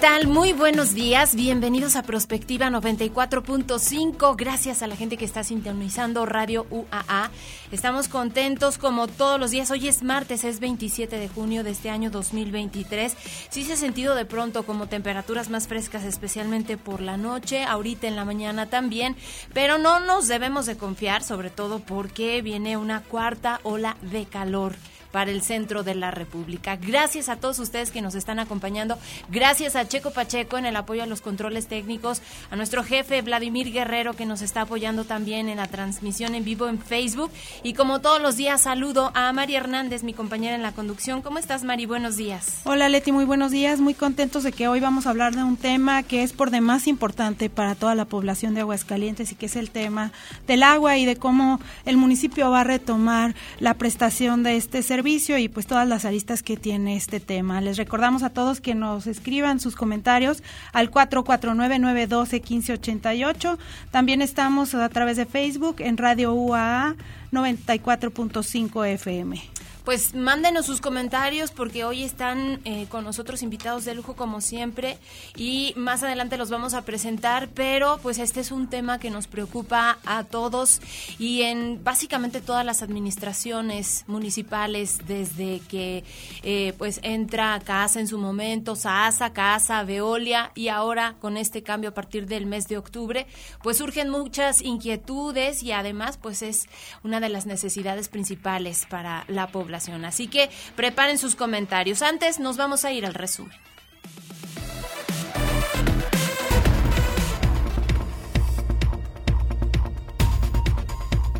Tal? Muy buenos días. Bienvenidos a Prospectiva 94.5. Gracias a la gente que está sintonizando Radio UAA. Estamos contentos como todos los días. Hoy es martes, es 27 de junio de este año 2023. Sí se ha sentido de pronto como temperaturas más frescas, especialmente por la noche, ahorita en la mañana también, pero no nos debemos de confiar, sobre todo porque viene una cuarta ola de calor para el centro de la República. Gracias a todos ustedes que nos están acompañando. Gracias a Checo Pacheco en el apoyo a los controles técnicos, a nuestro jefe Vladimir Guerrero que nos está apoyando también en la transmisión en vivo en Facebook. Y como todos los días, saludo a Mari Hernández, mi compañera en la conducción. ¿Cómo estás, Mari? Buenos días. Hola, Leti, muy buenos días. Muy contentos de que hoy vamos a hablar de un tema que es por demás importante para toda la población de Aguascalientes y que es el tema del agua y de cómo el municipio va a retomar la prestación de este servicio servicio y pues todas las aristas que tiene este tema. Les recordamos a todos que nos escriban sus comentarios al 449-912-1588. También estamos a través de Facebook en Radio UAA 94.5 FM pues mándenos sus comentarios porque hoy están eh, con nosotros invitados de lujo como siempre y más adelante los vamos a presentar, pero pues este es un tema que nos preocupa a todos y en básicamente todas las administraciones municipales desde que eh, pues entra CASA en su momento, SASA, CASA, Veolia y ahora con este cambio a partir del mes de octubre, pues surgen muchas inquietudes y además pues es una de las necesidades principales para la población. Así que preparen sus comentarios. Antes nos vamos a ir al resumen.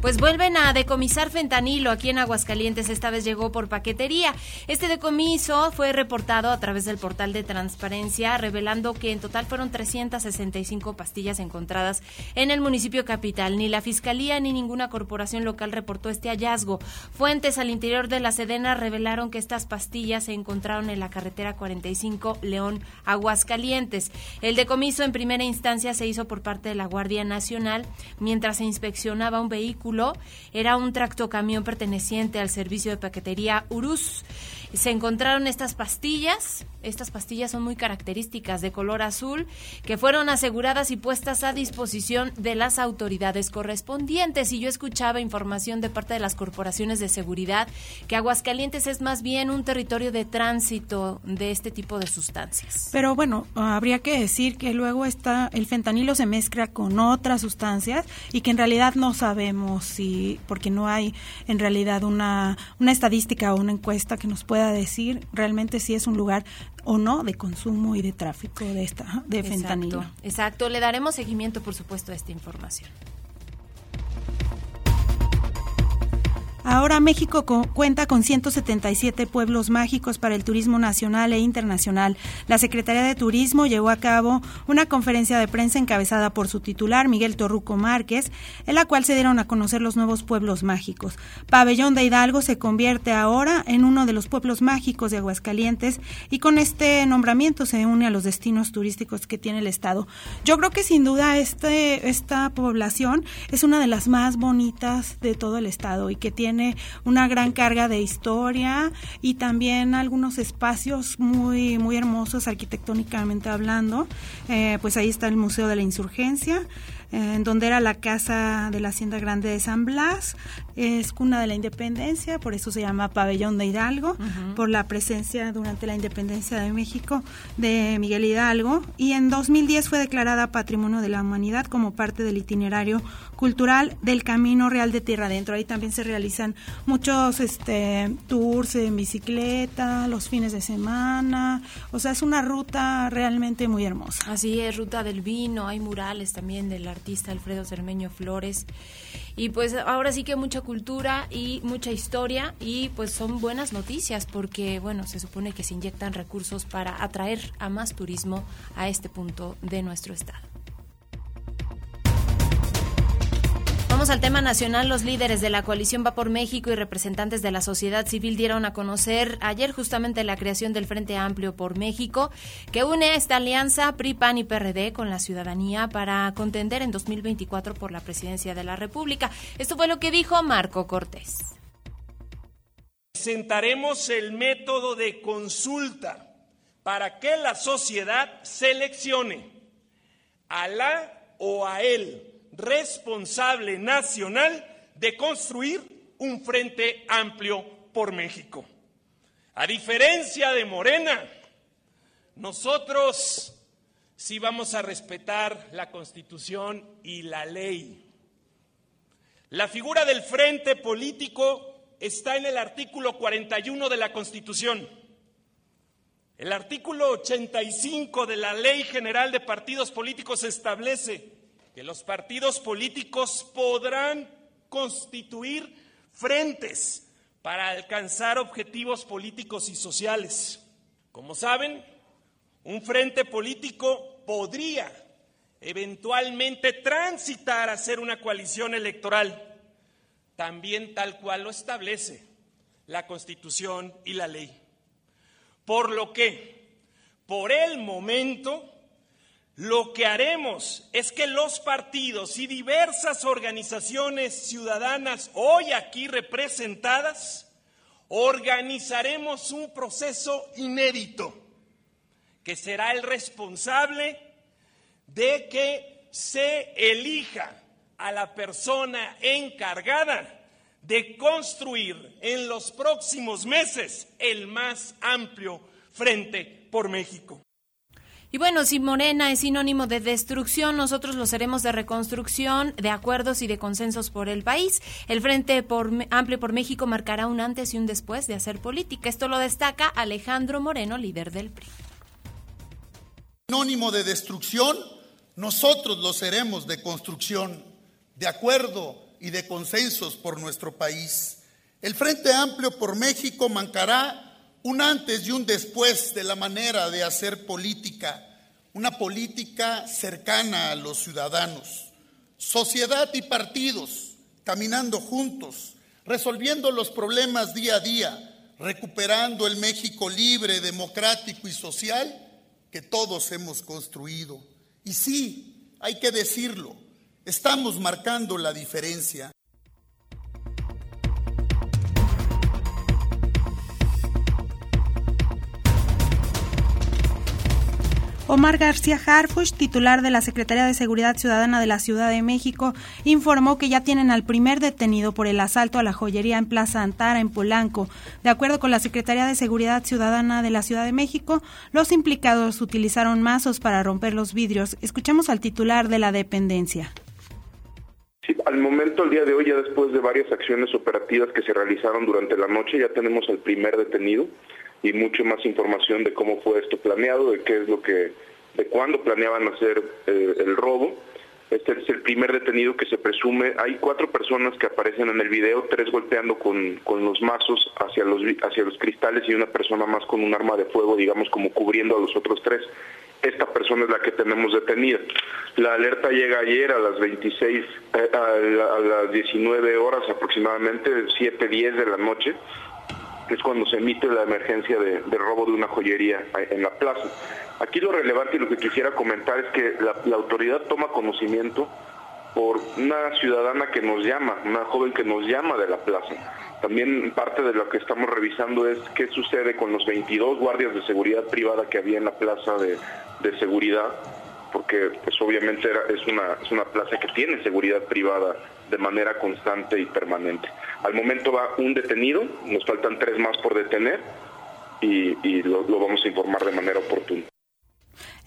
Pues vuelven a decomisar fentanilo aquí en Aguascalientes. Esta vez llegó por paquetería. Este decomiso fue reportado a través del portal de transparencia, revelando que en total fueron 365 pastillas encontradas en el municipio capital. Ni la fiscalía ni ninguna corporación local reportó este hallazgo. Fuentes al interior de la Sedena revelaron que estas pastillas se encontraron en la carretera 45 León Aguascalientes. El decomiso en primera instancia se hizo por parte de la Guardia Nacional mientras se inspeccionaba un vehículo era un tractocamión perteneciente al servicio de paquetería Urus. Se encontraron estas pastillas, estas pastillas son muy características de color azul, que fueron aseguradas y puestas a disposición de las autoridades correspondientes. Y yo escuchaba información de parte de las corporaciones de seguridad que Aguascalientes es más bien un territorio de tránsito de este tipo de sustancias. Pero bueno, habría que decir que luego está el fentanilo se mezcla con otras sustancias y que en realidad no sabemos si, porque no hay en realidad una, una estadística o una encuesta que nos pueda decir realmente si es un lugar o no de consumo y de tráfico de esta de fentanilo. exacto. Le daremos seguimiento, por supuesto, a esta información. Ahora México cuenta con 177 pueblos mágicos para el turismo nacional e internacional. La Secretaría de Turismo llevó a cabo una conferencia de prensa encabezada por su titular, Miguel Torruco Márquez, en la cual se dieron a conocer los nuevos pueblos mágicos. Pabellón de Hidalgo se convierte ahora en uno de los pueblos mágicos de Aguascalientes y con este nombramiento se une a los destinos turísticos que tiene el Estado. Yo creo que sin duda este, esta población es una de las más bonitas de todo el Estado y que tiene una gran carga de historia y también algunos espacios muy, muy hermosos arquitectónicamente hablando. Eh, pues ahí está el Museo de la Insurgencia, en donde era la casa de la Hacienda Grande de San Blas, es cuna de la independencia, por eso se llama Pabellón de Hidalgo, por la presencia durante la independencia de México de Miguel Hidalgo, y en 2010 fue declarada Patrimonio de la Humanidad como parte del itinerario cultural del Camino Real de Tierra Adentro. Ahí también se realizan muchos este, tours en bicicleta, los fines de semana, o sea, es una ruta realmente muy hermosa. Así es, ruta del vino, hay murales también de la artista Alfredo Cermeño Flores. Y pues ahora sí que mucha cultura y mucha historia y pues son buenas noticias porque bueno, se supone que se inyectan recursos para atraer a más turismo a este punto de nuestro estado. Vamos al tema nacional. Los líderes de la coalición Va por México y representantes de la sociedad civil dieron a conocer ayer justamente la creación del Frente Amplio por México, que une esta alianza PRI, PAN y PRD con la ciudadanía para contender en 2024 por la presidencia de la República. Esto fue lo que dijo Marco Cortés. Presentaremos el método de consulta para que la sociedad seleccione a la o a él responsable nacional de construir un frente amplio por México. A diferencia de Morena, nosotros sí vamos a respetar la Constitución y la ley. La figura del frente político está en el artículo 41 de la Constitución. El artículo 85 de la Ley General de Partidos Políticos establece que los partidos políticos podrán constituir frentes para alcanzar objetivos políticos y sociales. Como saben, un frente político podría eventualmente transitar a ser una coalición electoral, también tal cual lo establece la Constitución y la ley. Por lo que, por el momento, lo que haremos es que los partidos y diversas organizaciones ciudadanas hoy aquí representadas organizaremos un proceso inédito que será el responsable de que se elija a la persona encargada de construir en los próximos meses el más amplio frente por México. Y bueno, si Morena es sinónimo de destrucción, nosotros lo seremos de reconstrucción, de acuerdos y de consensos por el país. El Frente Amplio por México marcará un antes y un después de hacer política. Esto lo destaca Alejandro Moreno, líder del PRI. Sinónimo de destrucción, nosotros lo seremos de construcción, de acuerdo y de consensos por nuestro país. El Frente Amplio por México marcará un antes y un después de la manera de hacer política, una política cercana a los ciudadanos, sociedad y partidos caminando juntos, resolviendo los problemas día a día, recuperando el México libre, democrático y social que todos hemos construido. Y sí, hay que decirlo, estamos marcando la diferencia. Omar García Harfuch, titular de la Secretaría de Seguridad Ciudadana de la Ciudad de México, informó que ya tienen al primer detenido por el asalto a la joyería en Plaza Antara, en Polanco. De acuerdo con la Secretaría de Seguridad Ciudadana de la Ciudad de México, los implicados utilizaron mazos para romper los vidrios. Escuchemos al titular de la dependencia. Sí, al momento, el día de hoy, ya después de varias acciones operativas que se realizaron durante la noche, ya tenemos al primer detenido y mucho más información de cómo fue esto planeado, de qué es lo que, de cuándo planeaban hacer eh, el robo. Este es el primer detenido que se presume. Hay cuatro personas que aparecen en el video, tres golpeando con, con los mazos hacia los, hacia los cristales y una persona más con un arma de fuego, digamos, como cubriendo a los otros tres. Esta persona es la que tenemos detenida. La alerta llega ayer a las 26, eh, a, las 19 horas aproximadamente, 7, 10 de la noche que es cuando se emite la emergencia de, robo de una joyería en la plaza. Aquí lo relevante y lo que quisiera comentar es que la, autoridad toma conocimiento por una ciudadana que nos llama, una joven que nos llama de la plaza. También parte de lo que estamos revisando es qué sucede con los 22 guardias de seguridad privada que había en la plaza de, de seguridad porque pues obviamente es, una, es una plaza que tiene seguridad privada de manera constante y permanente. Al momento va un detenido, nos faltan tres más por detener y, lo, lo vamos a informar de manera oportuna.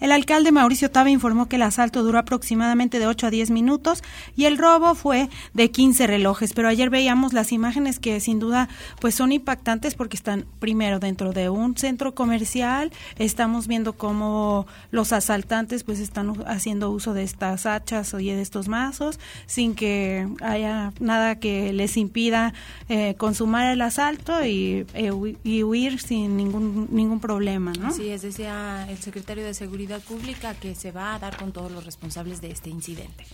El alcalde Mauricio Tabe informó que el asalto duró aproximadamente de 8 a 10 minutos y el robo fue de 15 relojes. Pero ayer veíamos las imágenes que sin duda pues son impactantes porque están primero dentro de un centro comercial. Estamos viendo cómo los asaltantes pues están haciendo uso de estas hachas y de estos mazos sin que haya nada que les impida eh, consumar el asalto y, eh, y, huir sin ningún ningún problema, ¿no? Sí, es decía el secretario de Seguridad Pública que se va a dar con todos los responsables de este incidente.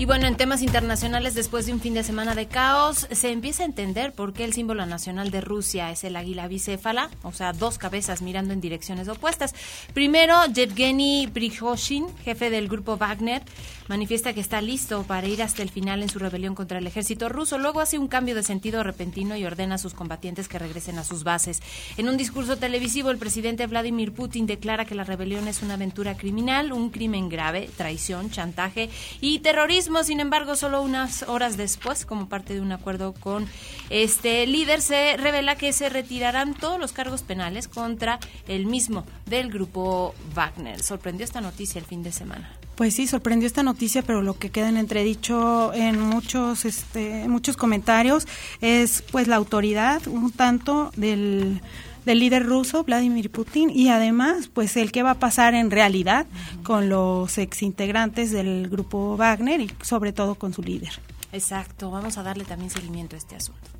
Y bueno, en temas internacionales, después de un fin de semana de caos, se empieza a entender por qué el símbolo nacional de Rusia es el águila bicéfala, o sea, dos cabezas mirando en direcciones opuestas. Primero, Yevgeny Prigozhin, jefe del grupo Wagner, manifiesta que está listo para ir hasta el final en su rebelión contra el ejército ruso. Luego hace un cambio de sentido repentino y ordena a sus combatientes que regresen a sus bases. En un discurso televisivo, el presidente Vladimir Putin declara que la rebelión es una aventura criminal, un crimen grave, traición, chantaje y terrorismo sin embargo, solo unas horas después, como parte de un acuerdo con este líder, se revela que se retirarán todos los cargos penales contra el mismo del grupo Wagner. Sorprendió esta noticia el fin de semana. Pues sí, sorprendió esta noticia, pero lo que queda en entredicho en muchos, este, muchos comentarios es pues la autoridad un tanto del del líder ruso Vladimir Putin y además pues el que va a pasar en realidad con los exintegrantes del grupo Wagner y sobre todo con su líder. Exacto, vamos a darle también seguimiento a este asunto.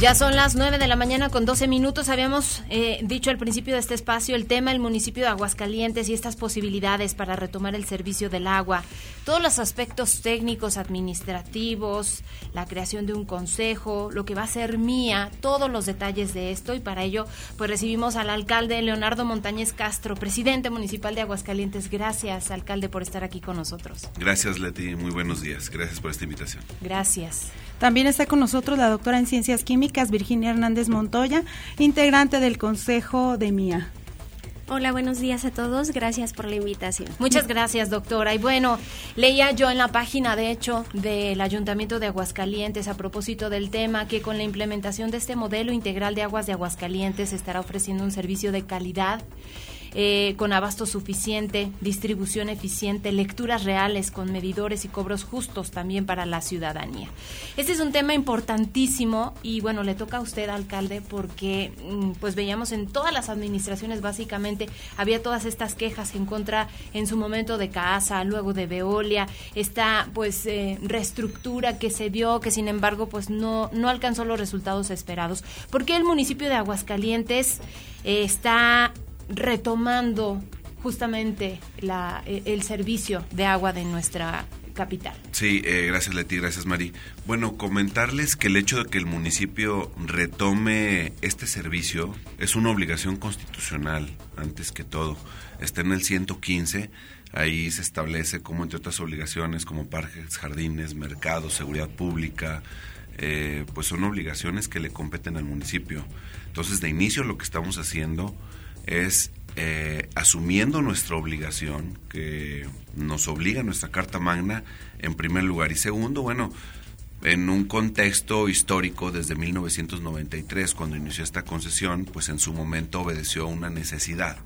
Ya son las 9 de la mañana con 12 minutos. Habíamos eh, dicho al principio de este espacio el tema del municipio de Aguascalientes y estas posibilidades para retomar el servicio del agua. Todos los aspectos técnicos, administrativos, la creación de un consejo, lo que va a ser mía, todos los detalles de esto. Y para ello, pues recibimos al alcalde Leonardo Montañez Castro, presidente municipal de Aguascalientes. Gracias, alcalde, por estar aquí con nosotros. Gracias, Leti. Muy buenos días. Gracias por esta invitación. Gracias. También está con nosotros la doctora en Ciencias Químicas, Virginia Hernández Montoya, integrante del Consejo de MIA. Hola, buenos días a todos. Gracias por la invitación. Muchas gracias, doctora. Y bueno, leía yo en la página, de hecho, del Ayuntamiento de Aguascalientes a propósito del tema que con la implementación de este modelo integral de aguas de Aguascalientes se estará ofreciendo un servicio de calidad eh, con abasto suficiente, distribución eficiente, lecturas reales con medidores y cobros justos también para la ciudadanía. Este es un tema importantísimo y bueno, le toca a usted, alcalde, porque mm, pues veíamos en todas las administraciones básicamente había todas estas quejas en contra en su momento de CASA, luego de Veolia, esta pues eh, reestructura que se dio, que sin embargo pues no, no alcanzó los resultados esperados. ¿Por qué el municipio de Aguascalientes eh, está retomando justamente la, e, el servicio de agua de nuestra capital. Sí, eh, gracias Leti, gracias Mari. Bueno, comentarles que el hecho de que el municipio retome este servicio es una obligación constitucional, antes que todo. Está en el 115, ahí se establece como entre otras obligaciones como parques, jardines, mercados, seguridad pública, eh, pues son obligaciones que le competen al municipio. Entonces, de inicio lo que estamos haciendo es eh, asumiendo nuestra obligación, que nos obliga nuestra Carta Magna, en primer lugar. Y segundo, bueno, en un contexto histórico desde 1993, cuando inició esta concesión, pues en su momento obedeció a una necesidad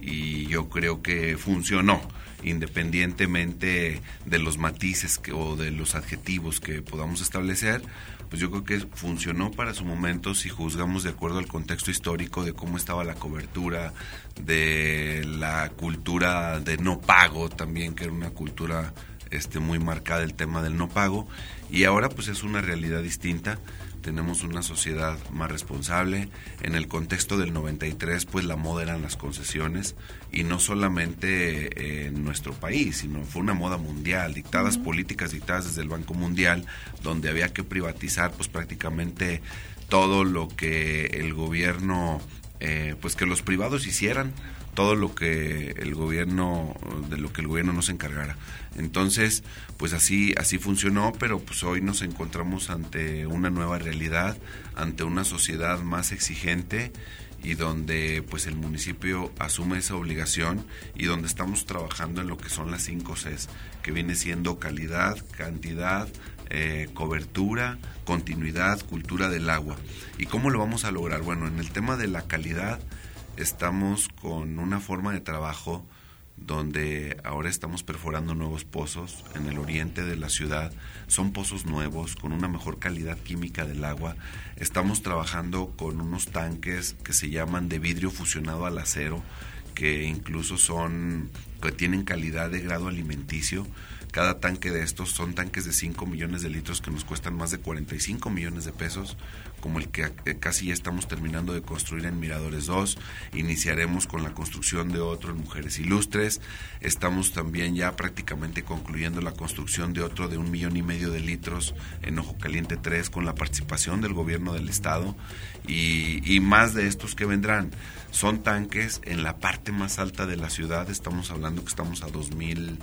y yo creo que funcionó, independientemente de los matices o de los adjetivos que podamos establecer, pues yo creo que funcionó para su momento si juzgamos de acuerdo al contexto histórico de cómo estaba la cobertura, de la cultura de no pago también, que era una cultura este, muy marcada el tema del no pago, y ahora pues es una realidad distinta tenemos una sociedad más responsable. En el contexto del 93, pues la moda eran las concesiones y no solamente en nuestro país, sino fue una moda mundial, dictadas políticas dictadas desde el Banco Mundial, donde había que privatizar pues prácticamente todo lo que el gobierno, eh, pues que los privados hicieran todo lo que el gobierno, de lo que el gobierno nos encargara. Entonces, pues así, así funcionó, pero pues hoy nos encontramos ante una nueva realidad, ante una sociedad más exigente y donde pues el municipio asume esa obligación y donde estamos trabajando en lo que son las cinco Cs, que viene siendo calidad, cantidad, eh, cobertura, continuidad, cultura del agua. ¿Y cómo lo vamos a lograr? Bueno, en el tema de la calidad estamos con una forma de trabajo donde ahora estamos perforando nuevos pozos en el oriente de la ciudad. Son pozos nuevos, con una mejor calidad química del agua. Estamos trabajando con unos tanques que se llaman de vidrio fusionado al acero, que incluso son, que tienen calidad de grado alimenticio. Cada tanque de estos son tanques de 5 millones de litros que nos cuestan más de 45 millones de pesos, como el que eh, casi ya estamos terminando de construir en Miradores 2. Iniciaremos con la construcción de otro en Mujeres Ilustres. Estamos también ya prácticamente concluyendo la construcción de otro de un millón y medio de litros en Ojo Caliente 3 con la participación del gobierno del estado y, más de estos que vendrán. Son tanques en la parte más alta de la ciudad. Estamos hablando que estamos a 2000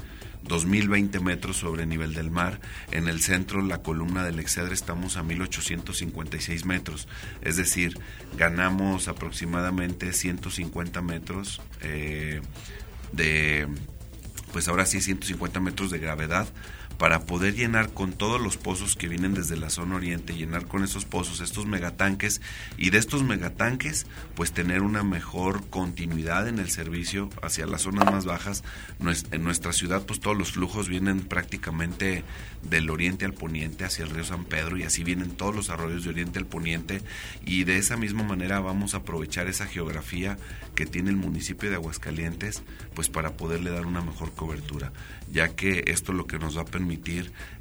2020 metros sobre nivel del mar. En el centro, la columna del Excedre, estamos a 1856 metros. Es decir, ganamos aproximadamente 150 metros eh, de, pues ahora sí, 150 metros de gravedad para poder llenar con todos los pozos que vienen desde la zona oriente, llenar con esos pozos estos megatanques y de estos megatanques pues tener una mejor continuidad en el servicio hacia las zonas más bajas. En nuestra ciudad pues todos los flujos vienen prácticamente del oriente al poniente hacia el río San Pedro y así vienen todos los arroyos de oriente al poniente y de esa misma manera vamos a aprovechar esa geografía que tiene el municipio de Aguascalientes pues para poderle dar una mejor cobertura ya que esto lo que nos va a permitir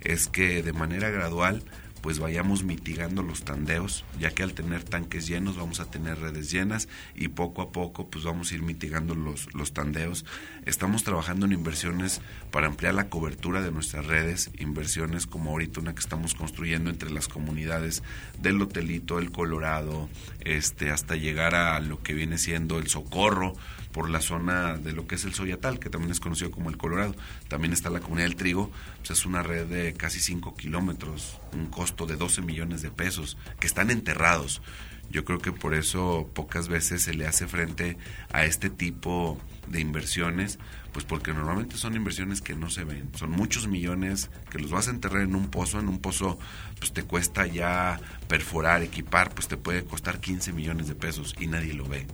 es que de manera gradual pues vayamos mitigando los tandeos, ya que al tener tanques llenos vamos a tener redes llenas y poco a poco pues vamos a ir mitigando los, los tandeos. Estamos trabajando en inversiones para ampliar la cobertura de nuestras redes, inversiones como ahorita una que estamos construyendo entre las comunidades del Hotelito, el Colorado, este, hasta llegar a lo que viene siendo el Socorro, por la zona de lo que es el Soyatal, que también es conocido como el Colorado. También está la comunidad del trigo, pues es una red de casi 5 kilómetros, un costo de 12 millones de pesos, que están enterrados. Yo creo que por eso pocas veces se le hace frente a este tipo de inversiones, pues porque normalmente son inversiones que no se ven. Son muchos millones que los vas a enterrar en un pozo. En un pozo, pues te cuesta ya perforar, equipar, pues te puede costar 15 millones de pesos y nadie lo ve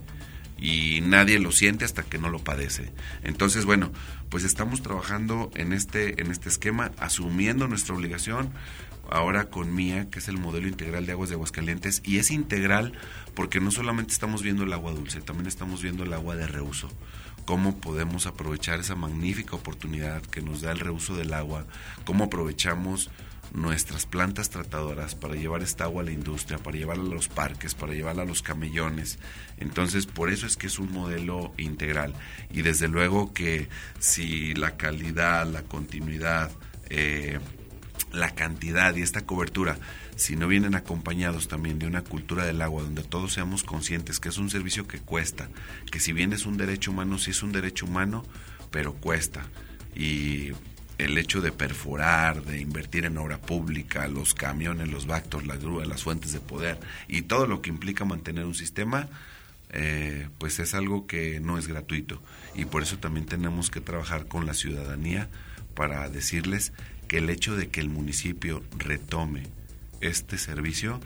y nadie lo siente hasta que no lo padece. Entonces, bueno, pues estamos trabajando en este en este esquema, asumiendo nuestra obligación ahora con MIA, que es el modelo integral de aguas de Aguascalientes y es integral porque no solamente estamos viendo el agua dulce, también estamos viendo el agua de reuso. Cómo podemos aprovechar esa magnífica oportunidad que nos da el reuso del agua, cómo aprovechamos nuestras plantas tratadoras para llevar esta agua a la industria, para llevarla a los parques, para llevarla a los camellones. Entonces, por eso es que es un modelo integral. Y desde luego que si la calidad, la continuidad, eh, la cantidad y esta cobertura, si no vienen acompañados también de una cultura del agua donde todos seamos conscientes que es un servicio que cuesta, que si bien es un derecho humano, sí es un derecho humano, pero cuesta. Y el hecho de perforar, de invertir en obra pública, los camiones, los bactos, la grúa, las fuentes de poder y todo lo que implica mantener un sistema, eh, pues es algo que no es gratuito. Y por eso también tenemos que trabajar con la ciudadanía para decirles que el hecho de que el municipio retome este servicio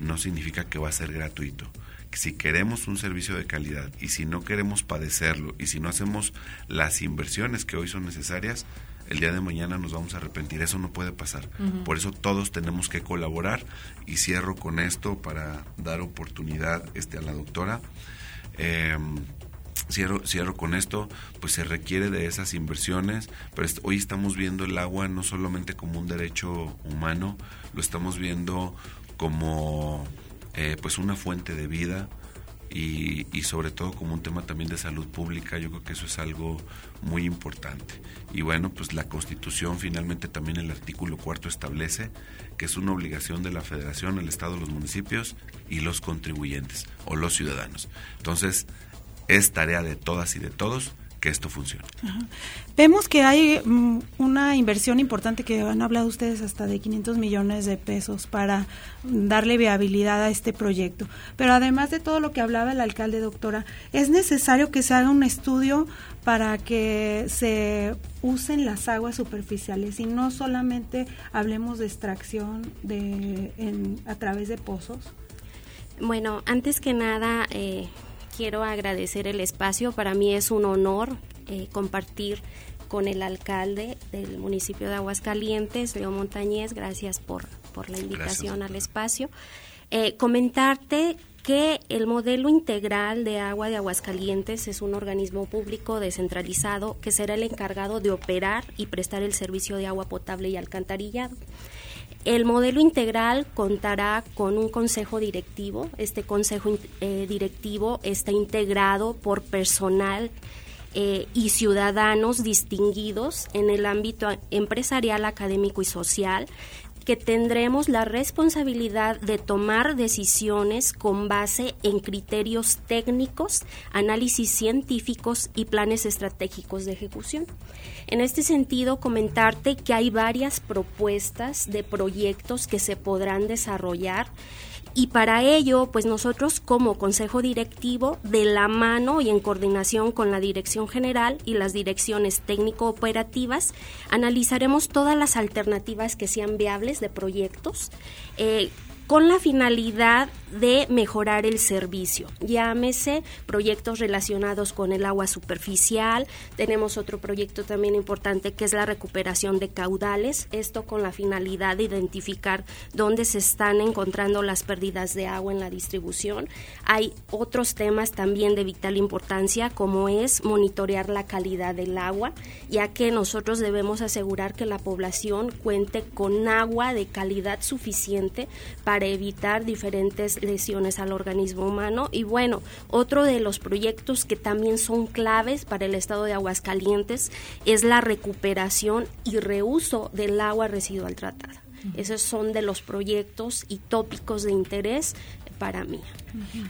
no significa que va a ser gratuito. Si queremos un servicio de calidad y si no queremos padecerlo y si no hacemos las inversiones que hoy son necesarias, el día de mañana nos vamos a arrepentir. Eso no puede pasar. Por eso todos tenemos que colaborar y cierro con esto para dar oportunidad este, a la doctora. Em, cierro, cierro con esto, pues se requiere de esas inversiones, pero hoy estamos viendo el agua no solamente como un derecho humano, lo estamos viendo como eh, pues una fuente de vida, y, y, sobre todo como un tema también de salud pública, yo creo que eso es algo muy importante. Y bueno, pues la Constitución finalmente también el artículo cuarto establece que es una obligación de la Federación, el Estado, los municipios y los contribuyentes o los ciudadanos. Entonces, es tarea de todas y de todos que esto funcione. Vemos que hay mm, una inversión importante que han hablado ustedes hasta de 500 millones de pesos para darle viabilidad a este proyecto. Pero además de todo lo que hablaba el alcalde, doctora, es necesario que se haga un estudio para que se usen las aguas superficiales y no solamente hablemos de extracción de, a través de pozos. Bueno, antes que nada, eh, quiero agradecer el espacio. Para mí es un honor eh, compartir con el alcalde del municipio de Aguascalientes, Leo Montañez. Gracias por, por la invitación al espacio. Eh, comentarte que el modelo integral de agua de Aguascalientes es un organismo público descentralizado que será el encargado de operar y prestar el servicio de agua potable y alcantarillado. El modelo integral contará con un consejo directivo. Este consejo eh, directivo está integrado por personal eh, y ciudadanos distinguidos en el ámbito empresarial, académico y social, que tendremos la responsabilidad de tomar decisiones con base en criterios técnicos, análisis científicos y planes estratégicos de ejecución. En este sentido, comentarte que hay varias propuestas de proyectos que se podrán desarrollar y para ello, pues nosotros como Consejo Directivo, de la mano y en coordinación con la Dirección General y las direcciones técnico-operativas, analizaremos todas las alternativas que sean viables de proyectos. Eh, con la finalidad de mejorar el servicio. Llámese proyectos relacionados con el agua superficial. Tenemos otro proyecto también importante que es la recuperación de caudales. Esto con la finalidad de identificar dónde se están encontrando las pérdidas de agua en la distribución. Hay otros temas también de vital importancia como es monitorear la calidad del agua, ya que nosotros debemos asegurar que la población cuente con agua de calidad suficiente para evitar diferentes lesiones al organismo humano. Y bueno, otro de los proyectos que también son claves para el estado de Aguascalientes es la recuperación y reuso del agua residual tratada. Esos son de los proyectos y tópicos de interés para mí.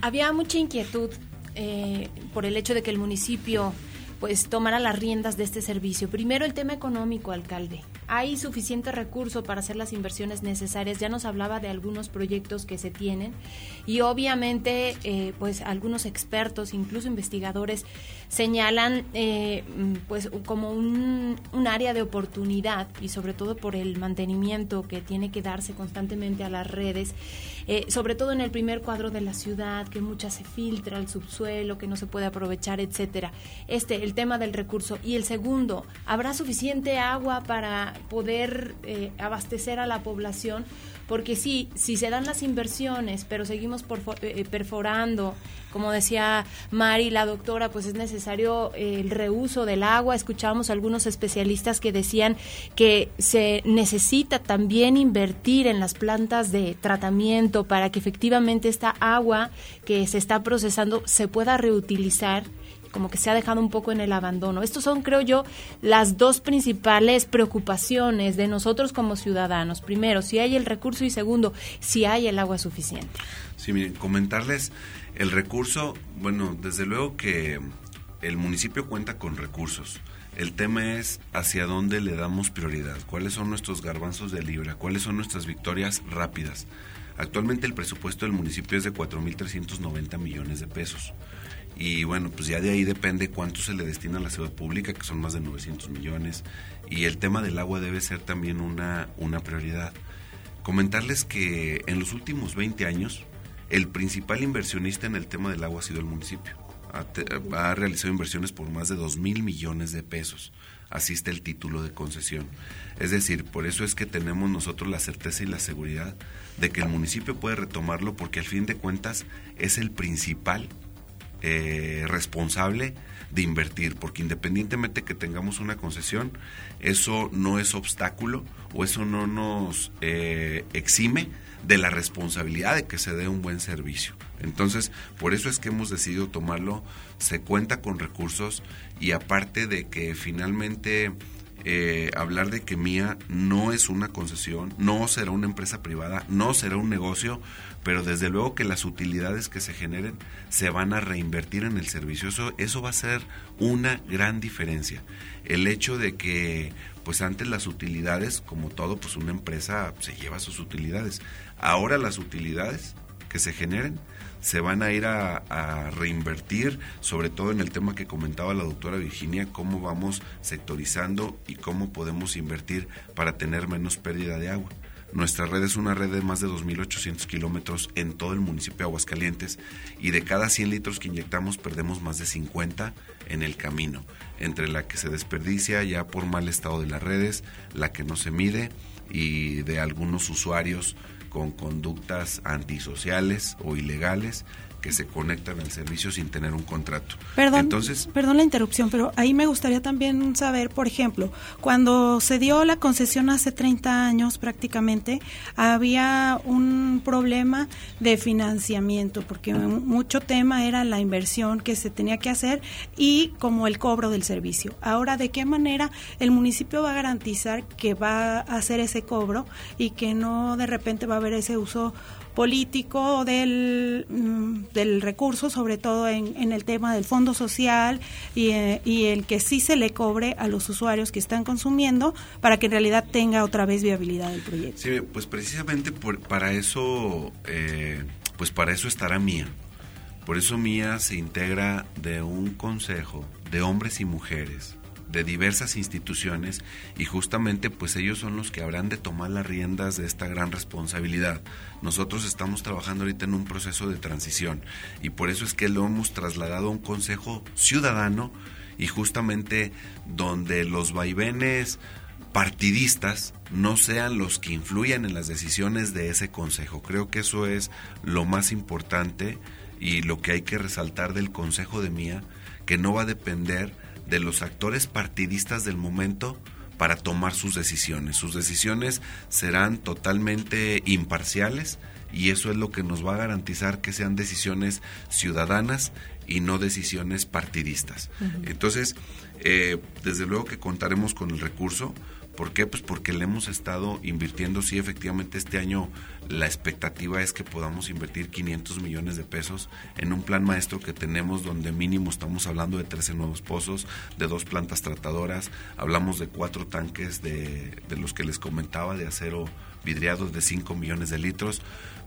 Había mucha inquietud eh, por el hecho de que el municipio pues tomara las riendas de este servicio. Primero el tema económico, alcalde hay suficiente recurso para hacer las inversiones necesarias. Ya nos hablaba de algunos proyectos que se tienen y obviamente eh, pues algunos expertos, incluso investigadores, señalan eh, pues como un, un, área de oportunidad y sobre todo por el mantenimiento que tiene que darse constantemente a las redes, eh, sobre todo en el primer cuadro de la ciudad, que mucha se filtra al subsuelo, que no se puede aprovechar, etcétera. Este, el tema del recurso. Y el segundo, ¿habrá suficiente agua para poder eh, abastecer a la población, porque sí, si se dan las inversiones, pero seguimos eh, perforando, como decía Mari, la doctora, pues es necesario eh, el reuso del agua. Escuchábamos algunos especialistas que decían que se necesita también invertir en las plantas de tratamiento para que efectivamente esta agua que se está procesando se pueda reutilizar como que se ha dejado un poco en el abandono. Estos son, creo yo, las dos principales preocupaciones de nosotros como ciudadanos. Primero, si hay el recurso y segundo, si hay el agua suficiente. Sí, miren, comentarles el recurso, bueno, desde luego que el municipio cuenta con recursos. El tema es hacia dónde le damos prioridad, cuáles son nuestros garbanzos de libra, cuáles son nuestras victorias rápidas. Actualmente el presupuesto del municipio es de 4.390 millones de pesos. Y bueno, pues ya de ahí depende cuánto se le destina a la ciudad pública, que son más de 900 millones. Y el tema del agua debe ser también una, una prioridad. Comentarles que en los últimos 20 años, el principal inversionista en el tema del agua ha sido el municipio. Ha, realizado inversiones por más de 2 mil millones de pesos. Así está el título de concesión. Es decir, por eso es que tenemos nosotros la certeza y la seguridad de que el municipio puede retomarlo porque al fin de cuentas es el principal eh, responsable de invertir, porque independientemente que tengamos una concesión, eso no es obstáculo o eso no nos eh, exime de la responsabilidad de que se dé un buen servicio. Entonces, por eso es que hemos decidido tomarlo, se cuenta con recursos y aparte de que finalmente eh, hablar de que Mía no es una concesión, no será una empresa privada, no será un negocio, pero desde luego que las utilidades que se generen se van a reinvertir en el servicio. Eso, va a ser una gran diferencia. El hecho de que, pues antes las utilidades, como todo, pues una empresa se lleva sus utilidades. Ahora las utilidades que se generen se van a ir a, reinvertir, sobre todo en el tema que comentaba la doctora Virginia, cómo vamos sectorizando y cómo podemos invertir para tener menos pérdida de agua. Nuestra red es una red de más de 2.800 kilómetros en todo el municipio de Aguascalientes y de cada 100 litros que inyectamos perdemos más de 50 en el camino, entre la que se desperdicia ya por mal estado de las redes, la que no se mide y de algunos usuarios con conductas antisociales o ilegales que se conectan al servicio sin tener un contrato. Perdón, Entonces, perdón la interrupción, pero ahí me gustaría también saber, por ejemplo, cuando se dio la concesión hace 30 años prácticamente, había un problema de financiamiento, porque mucho tema era la inversión que se tenía que hacer y como el cobro del servicio. Ahora, ¿de qué manera el municipio va a garantizar que va a hacer ese cobro y que no de repente va a haber ese uso político del, mm, del recurso, sobre todo en, en, el tema del fondo social y, eh, y, el que sí se le cobre a los usuarios que están consumiendo para que en realidad tenga otra vez viabilidad el proyecto. Sí, pues precisamente por, para eso, eh, pues para eso estará Mía. Por eso Mía se integra de un consejo de hombres y mujeres de diversas instituciones y justamente pues ellos son los que habrán de tomar las riendas de esta gran responsabilidad. Nosotros estamos trabajando ahorita en un proceso de transición y por eso es que lo hemos trasladado a un consejo ciudadano y justamente donde los vaivenes partidistas no sean los que influyan en las decisiones de ese consejo. Creo que eso es lo más importante y lo que hay que resaltar del consejo de Mía, que no va a depender de los actores partidistas del momento para tomar sus decisiones. Sus decisiones serán totalmente imparciales y eso es lo que nos va a garantizar que sean decisiones ciudadanas y no decisiones partidistas. Entonces, eh, desde luego que contaremos con el recurso ¿Por qué? Pues porque le hemos estado invirtiendo, sí, efectivamente este año la expectativa es que podamos invertir 500 millones de pesos en un plan maestro que tenemos donde mínimo estamos hablando de 13 nuevos pozos, de dos plantas tratadoras, hablamos de cuatro tanques de, los que les comentaba de acero vidriados de 5 millones de litros.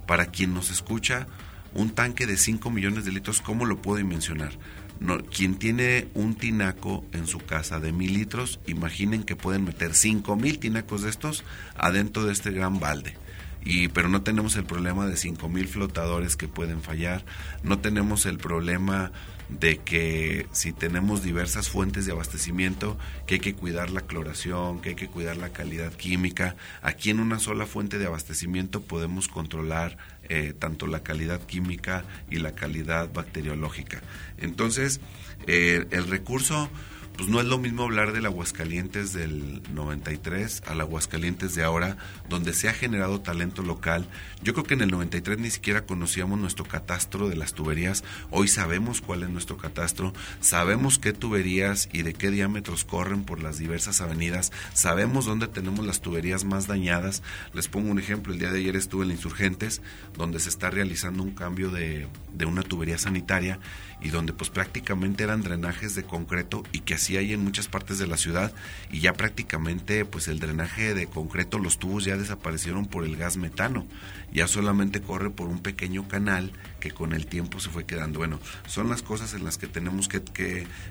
Para quien nos escucha, un tanque de 5 millones de litros, ¿cómo lo puedo mencionar? No, quien tiene un tinaco en su casa de mil litros, imaginen que pueden meter cinco mil tinacos de estos adentro de este gran balde. Y, pero no tenemos el problema de cinco mil flotadores que pueden fallar, no tenemos el problema de que si tenemos diversas fuentes de abastecimiento, que hay que cuidar la cloración, que hay que cuidar la calidad química. Aquí en una sola fuente de abastecimiento podemos controlar eh, tanto la calidad química y la calidad bacteriológica. Entonces, eh, el recurso pues no es lo mismo hablar del Aguascalientes del 93 al Aguascalientes de ahora, donde se ha generado talento local. Yo creo que en el 93 ni siquiera conocíamos nuestro catastro de las tuberías. Hoy sabemos cuál es nuestro catastro, sabemos qué tuberías y de qué diámetros corren por las diversas avenidas, sabemos dónde tenemos las tuberías más dañadas. Les pongo un ejemplo, el día de ayer estuve en Insurgentes, donde se está realizando un cambio de, de una tubería sanitaria y donde pues prácticamente eran drenajes de concreto y que así hay en muchas partes de la ciudad y ya prácticamente pues el drenaje de concreto, los tubos ya desaparecieron por el gas metano, ya solamente corre por un pequeño canal que con el tiempo se fue quedando. Bueno, son las cosas en las que tenemos que,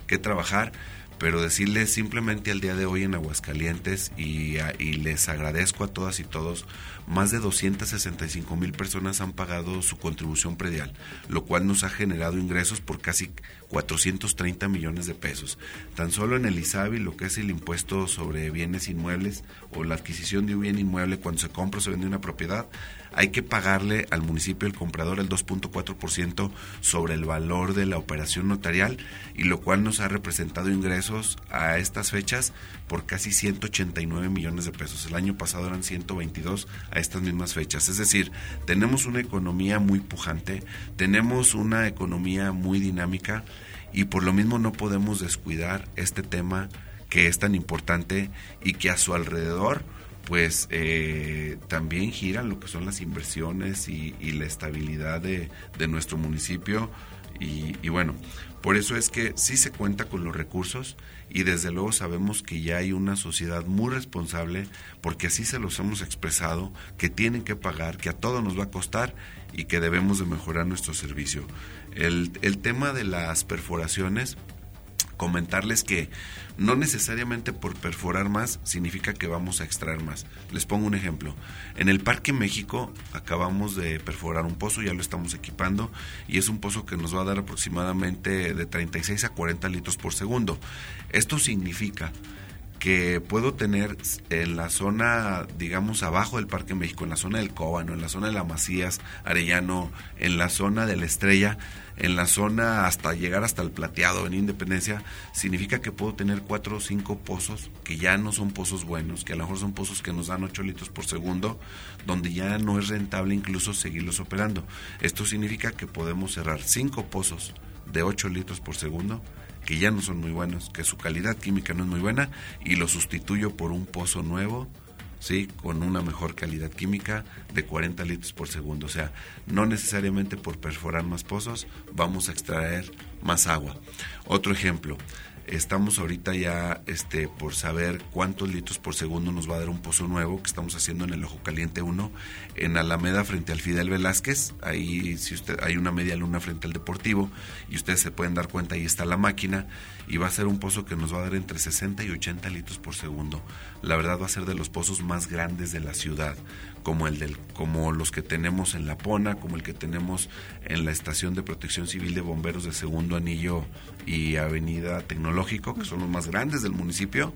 que, trabajar pero decirles simplemente al día de hoy en Aguascalientes y, les agradezco a todas y todos, más de 265 mil personas han pagado su contribución predial, lo cual nos ha generado ingresos por casi 430 millones de pesos. Tan solo en el ISABI, lo que es el impuesto sobre bienes inmuebles o la adquisición de un bien inmueble cuando se compra o se vende una propiedad, hay que pagarle al municipio el comprador el 2.4% sobre el valor de la operación notarial y lo cual nos ha representado ingresos a estas fechas por casi 189 millones de pesos. El año pasado eran 122 estas mismas fechas. Es decir, tenemos una economía muy pujante, tenemos una economía muy dinámica y por lo mismo no podemos descuidar este tema que es tan importante y que a su alrededor pues eh, también giran lo que son las inversiones y, la estabilidad de, nuestro municipio y, bueno, por eso es que sí se cuenta con los recursos y desde luego sabemos que ya hay una sociedad muy responsable porque así se los hemos expresado, que tienen que pagar, que a todo nos va a costar y que debemos de mejorar nuestro servicio. El, el tema de las perforaciones, comentarles que no necesariamente por perforar más significa que vamos a extraer más. Les pongo un ejemplo. En el Parque México acabamos de perforar un pozo, ya lo estamos equipando y es un pozo que nos va a dar aproximadamente de 36 a 40 litros por segundo. Esto significa que puedo tener en la zona, digamos, abajo del Parque México, en la zona del Cóbano, en la zona de la Macías, Arellano, en la zona de la Estrella, en la zona hasta llegar hasta el Plateado, en Independencia, significa que puedo tener cuatro o cinco pozos que ya no son pozos buenos, que a lo mejor son pozos que nos dan 8 litros por segundo, donde ya no es rentable incluso seguirlos operando. Esto significa que podemos cerrar cinco pozos de 8 litros por segundo que ya no son muy buenos, que su calidad química no es muy buena y lo sustituyo por un pozo nuevo, ¿sí? con una mejor calidad química de 40 litros por segundo. O sea, no necesariamente por perforar más pozos vamos a extraer más agua. Otro ejemplo, Estamos ahorita ya este, por saber cuántos litros por segundo nos va a dar un pozo nuevo que estamos haciendo en el Ojo Caliente 1 en Alameda frente al Fidel Velázquez. Ahí si usted hay una media luna frente al Deportivo y ustedes se pueden dar cuenta ahí está la máquina y va a ser un pozo que nos va a dar entre 60 y 80 litros por segundo. La verdad va a ser de los pozos más grandes de la ciudad como el del como los que tenemos en La Pona, como el que tenemos en la estación de Protección Civil de Bomberos de Segundo Anillo y Avenida Tecnológico, que son los más grandes del municipio.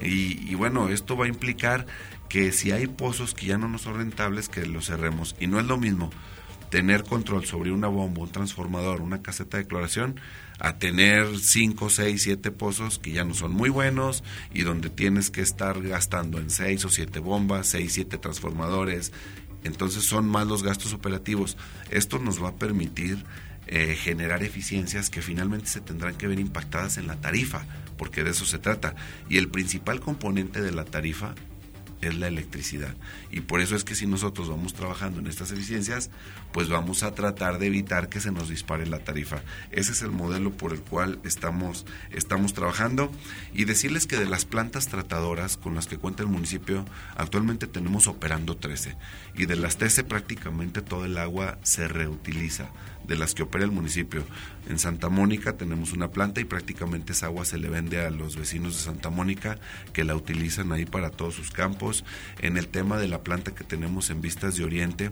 Y, y, bueno, esto va a implicar que si hay pozos que ya no nos son rentables, que los cerremos. Y no es lo mismo tener control sobre una bomba, un transformador, una caseta de cloración, a tener 5, 6, 7 pozos que ya no son muy buenos y donde tienes que estar gastando en 6 o 7 bombas, 6, 7 transformadores. Entonces son más los gastos operativos. Esto nos va a permitir eh, generar eficiencias que finalmente se tendrán que ver impactadas en la tarifa, porque de eso se trata. Y el principal componente de la tarifa es la electricidad. Y por eso es que si nosotros vamos trabajando en estas eficiencias, pues vamos a tratar de evitar que se nos dispare la tarifa. Ese es el modelo por el cual estamos, estamos trabajando. Y decirles que de las plantas tratadoras con las que cuenta el municipio, actualmente tenemos operando 13. Y de las 13 prácticamente todo el agua se reutiliza de las que opera el municipio. En Santa Mónica tenemos una planta y prácticamente esa agua se le vende a los vecinos de Santa Mónica que la utilizan ahí para todos sus campos. En el tema de la planta que tenemos en Vistas de Oriente,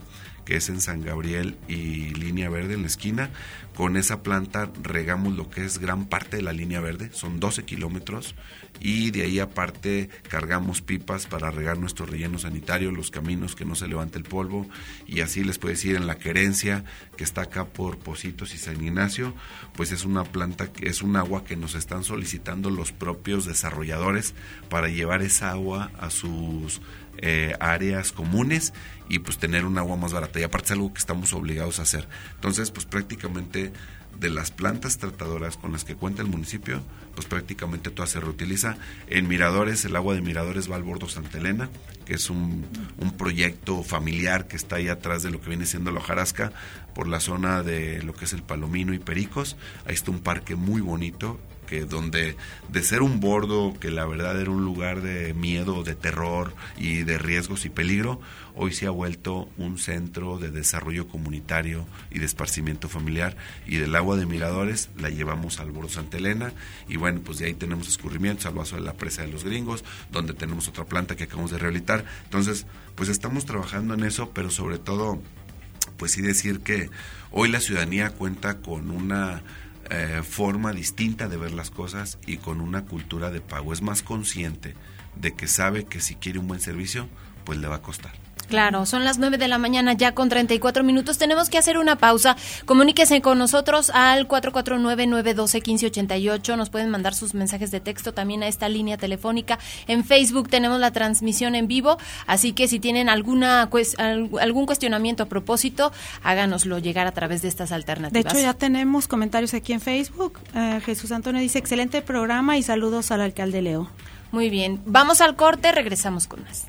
que es en San Gabriel y Línea Verde en la esquina. Con esa planta regamos lo que es gran parte de la línea verde, son 12 kilómetros, y de ahí aparte cargamos pipas para regar nuestro relleno sanitario, los caminos, que no se levante el polvo, y así les puedo decir en la querencia, que está acá por Positos y San Ignacio, pues es una planta, que es un agua que nos están solicitando los propios desarrolladores para llevar esa agua a sus eh, áreas comunes y pues tener un agua más barata. Y aparte es algo que estamos obligados a hacer. Entonces, pues prácticamente de las plantas tratadoras con las que cuenta el municipio, pues prácticamente toda se reutiliza. En Miradores, el agua de Miradores va al Bordo Santa Elena, que es un, un proyecto familiar que está ahí atrás de lo que viene siendo la hojarasca, por la zona de lo que es el Palomino y Pericos. Ahí está un parque muy bonito, que donde de ser un bordo que la verdad era un lugar de miedo, de terror y de riesgos y peligro, hoy se ha vuelto un centro de desarrollo comunitario y de esparcimiento familiar y del agua de Miradores la llevamos al bordo Santa Elena y bueno, pues de ahí tenemos escurrimientos al vaso de la presa de los gringos, donde tenemos otra planta que acabamos de rehabilitar. Entonces, pues estamos trabajando en eso, pero sobre todo pues sí decir que hoy la ciudadanía cuenta con una eh, forma distinta de ver las cosas y con una cultura de pago. Es más consciente de que sabe que si quiere un buen servicio, pues le va a costar. Claro, son las 9 de la mañana ya con 34 minutos. Tenemos que hacer una pausa. Comuníquese con nosotros al 449-912-1588. Nos pueden mandar sus mensajes de texto también a esta línea telefónica. En Facebook tenemos la transmisión en vivo, así que si tienen alguna algún cuestionamiento a propósito, háganoslo llegar a través de estas alternativas. De hecho, ya tenemos comentarios aquí en Facebook. Eh, Jesús Antonio dice, excelente programa y saludos al alcalde Leo. Muy bien, vamos al corte, regresamos con más.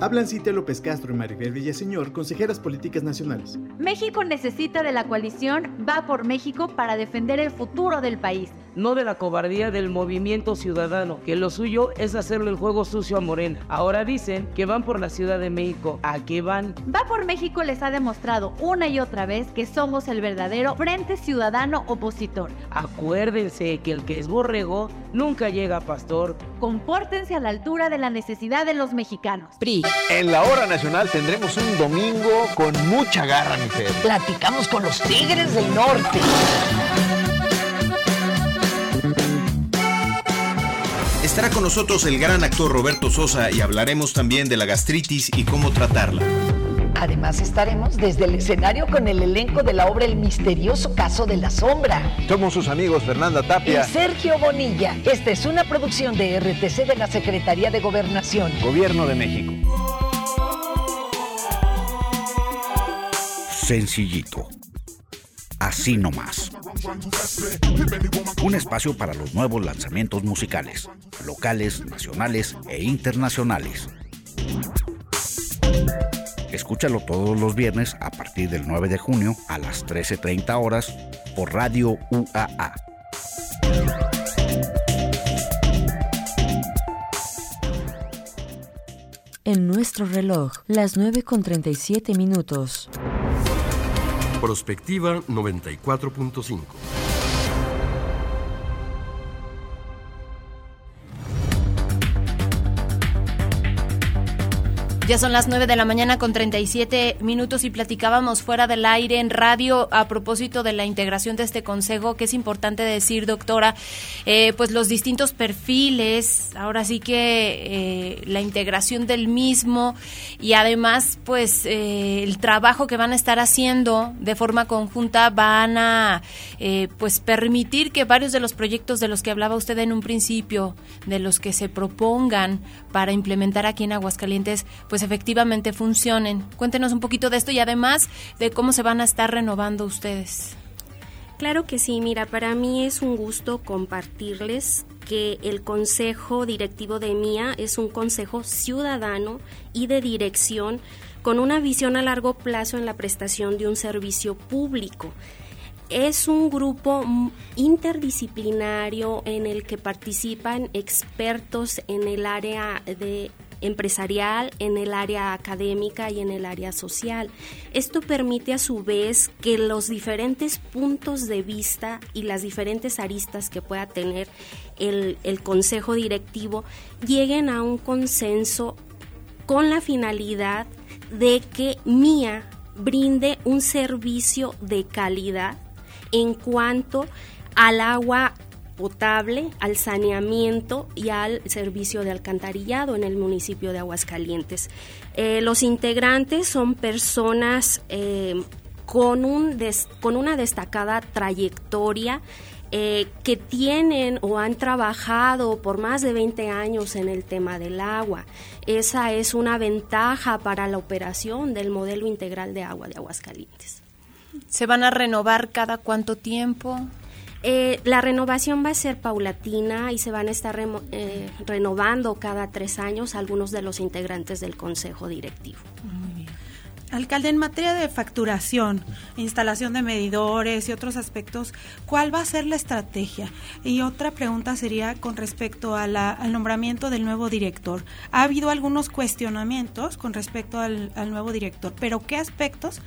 Hablan Cintia López Castro y Maribel Villaseñor, consejeras políticas nacionales. México necesita de la coalición Va por México para defender el futuro del país no de la cobardía del movimiento ciudadano, que lo suyo es hacerle el juego sucio a Morena. Ahora dicen que van por la Ciudad de México. ¿A qué van? Va por México les ha demostrado una y otra vez que somos el verdadero Frente Ciudadano Opositor. Acuérdense que el que es borrego nunca llega a pastor. Compórtense a la altura de la necesidad de los mexicanos. PRI. En la hora nacional tendremos un domingo con mucha garra, mi fe. Platicamos con los Tigres del Norte. Estará con nosotros el gran actor Roberto Sosa y hablaremos también de la gastritis y cómo tratarla. Además estaremos desde el escenario con el elenco de la obra El misterioso caso de la sombra. Somos sus amigos Fernanda Tapia y Sergio Bonilla. Esta es una producción de RTC de la Secretaría de Gobernación. Gobierno de México. Sencillito Así nomás. Un espacio para los nuevos lanzamientos musicales, locales, nacionales e internacionales. Escúchalo todos los viernes a partir del 9 de junio a las 13.30 horas por Radio UAA. En nuestro reloj, las 9 con 37 minutos. Prospectiva 94.5. Ya son las 9 de la mañana con 37 minutos y platicábamos fuera del aire en radio a propósito de la integración de este consejo, que es importante decir, doctora, eh, pues los distintos perfiles, ahora sí que eh, la integración del mismo y además pues eh, el trabajo que van a estar haciendo de forma conjunta van a pues permitir que varios de los proyectos de los que hablaba usted en un principio, de los que se propongan para implementar aquí en Aguascalientes, pues pues, efectivamente funcionen. Cuéntenos un poquito de esto y además de cómo se van a estar renovando ustedes. Claro que sí, mira, para mí es un gusto compartirles que el Consejo Directivo de MIA es un consejo ciudadano y de dirección con una visión a largo plazo en la prestación de un servicio público. Es un grupo interdisciplinario en el que participan expertos en el área de empresarial, en el área académica y en el área social. Esto permite a su vez que los diferentes puntos de vista y las diferentes aristas que pueda tener el, consejo directivo lleguen a un consenso con la finalidad de que MIA brinde un servicio de calidad en cuanto al agua potable, al saneamiento y al servicio de alcantarillado en el municipio de Aguascalientes. Eh, los integrantes son personas eh, con, un con una destacada trayectoria eh, que tienen o han trabajado por más de 20 años en el tema del agua. Esa es una ventaja para la operación del modelo integral de agua de Aguascalientes. ¿Se van a renovar cada cuánto tiempo? Eh, la renovación va a ser paulatina y se van a estar eh, renovando cada tres años algunos de los integrantes del Consejo Directivo. Alcalde, en materia de facturación, instalación de medidores y otros aspectos, ¿cuál va a ser la estrategia? Y otra pregunta sería con respecto a al nombramiento del nuevo director. Ha habido algunos cuestionamientos con respecto al nuevo director, pero ¿qué aspectos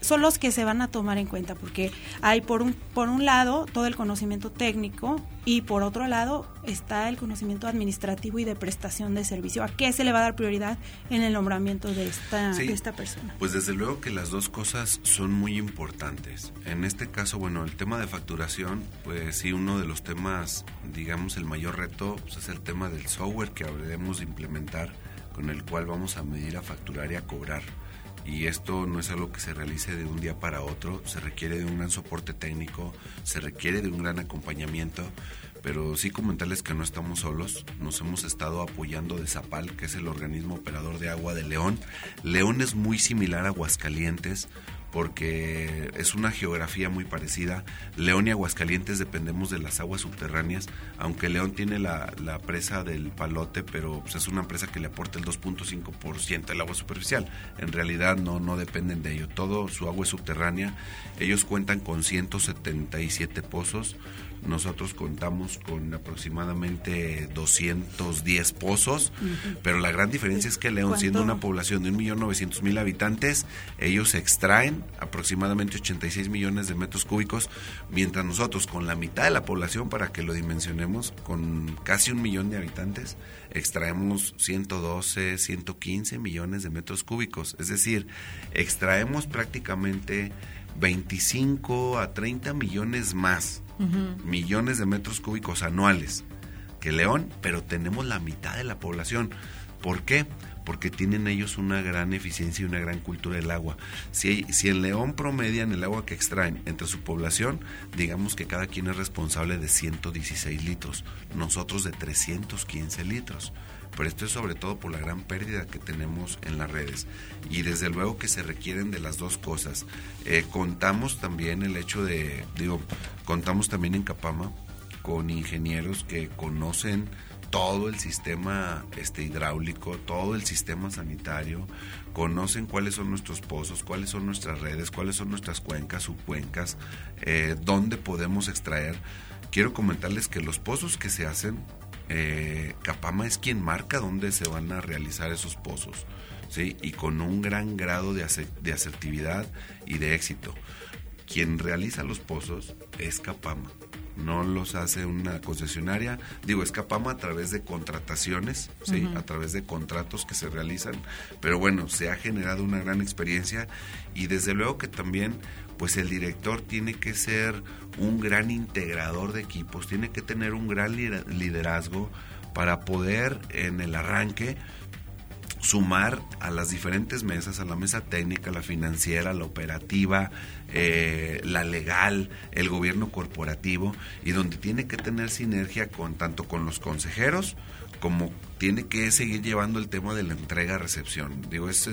son los que se van a tomar en cuenta porque hay por un por un lado todo el conocimiento técnico y por otro lado está el conocimiento administrativo y de prestación de servicio. ¿A qué se le va a dar prioridad en el nombramiento de esta de esta persona? Pues desde luego que las dos cosas son muy importantes. En este caso, bueno, el tema de facturación, pues sí uno de los temas, digamos, el mayor reto pues, es el tema del software que habremos de implementar con el cual vamos a medir a facturar y a cobrar y esto no es algo que se realice de un día para otro, se requiere de un gran soporte técnico, se requiere de un gran acompañamiento, pero sí comentarles que no estamos solos, nos hemos estado apoyando de Zapal, que es el organismo operador de agua de León. León es muy similar a Aguascalientes, porque es una geografía muy parecida. León y Aguascalientes dependemos de las aguas subterráneas, aunque León tiene la, presa del Palote, pero pues, es una empresa que le aporta el 2.5% del agua superficial. En realidad no, no dependen de ello. Todo su agua es subterránea. Ellos cuentan con 177 pozos nosotros contamos con aproximadamente 210 pozos, pero la gran diferencia es que León, siendo una población de 1.900.000 habitantes, ellos extraen aproximadamente 86 millones de metros cúbicos, mientras nosotros con la mitad de la población, para que lo dimensionemos, con casi un millón de habitantes, extraemos 112, 115 millones de metros cúbicos. Es decir, extraemos prácticamente 25 a 30 millones más millones de metros cúbicos anuales que León, pero tenemos la mitad de la población. ¿Por qué? Porque tienen ellos una gran eficiencia y una gran cultura del agua. Si, si en León promedian el agua que extraen entre su población, digamos que cada quien es responsable de 116 litros, nosotros de 315 litros pero esto es sobre todo por la gran pérdida que tenemos en las redes. Y desde luego que se requieren de las dos cosas. Eh, contamos también el hecho de, digo, contamos también en Capama con ingenieros que conocen todo el sistema este hidráulico, todo el sistema sanitario, conocen cuáles son nuestros pozos, cuáles son nuestras redes, cuáles son nuestras cuencas, subcuencas, eh, dónde podemos extraer. Quiero comentarles que los pozos que se hacen eh, Capama es quien marca dónde se van a realizar esos pozos, ¿sí? Y con un gran grado de, de asertividad y de éxito. Quien realiza los pozos es Capama, no los hace una concesionaria, digo, es Capama a través de contrataciones, ¿sí? a través de contratos que se realizan, pero bueno, se ha generado una gran experiencia y desde luego que también pues el director tiene que ser un gran integrador de equipos, tiene que tener un gran liderazgo para poder en el arranque sumar a las diferentes mesas, a la mesa técnica, la financiera, la operativa, eh, la legal, el gobierno corporativo, y donde tiene que tener sinergia con tanto con los consejeros como tiene que seguir llevando el tema de la entrega-recepción. Digo, es,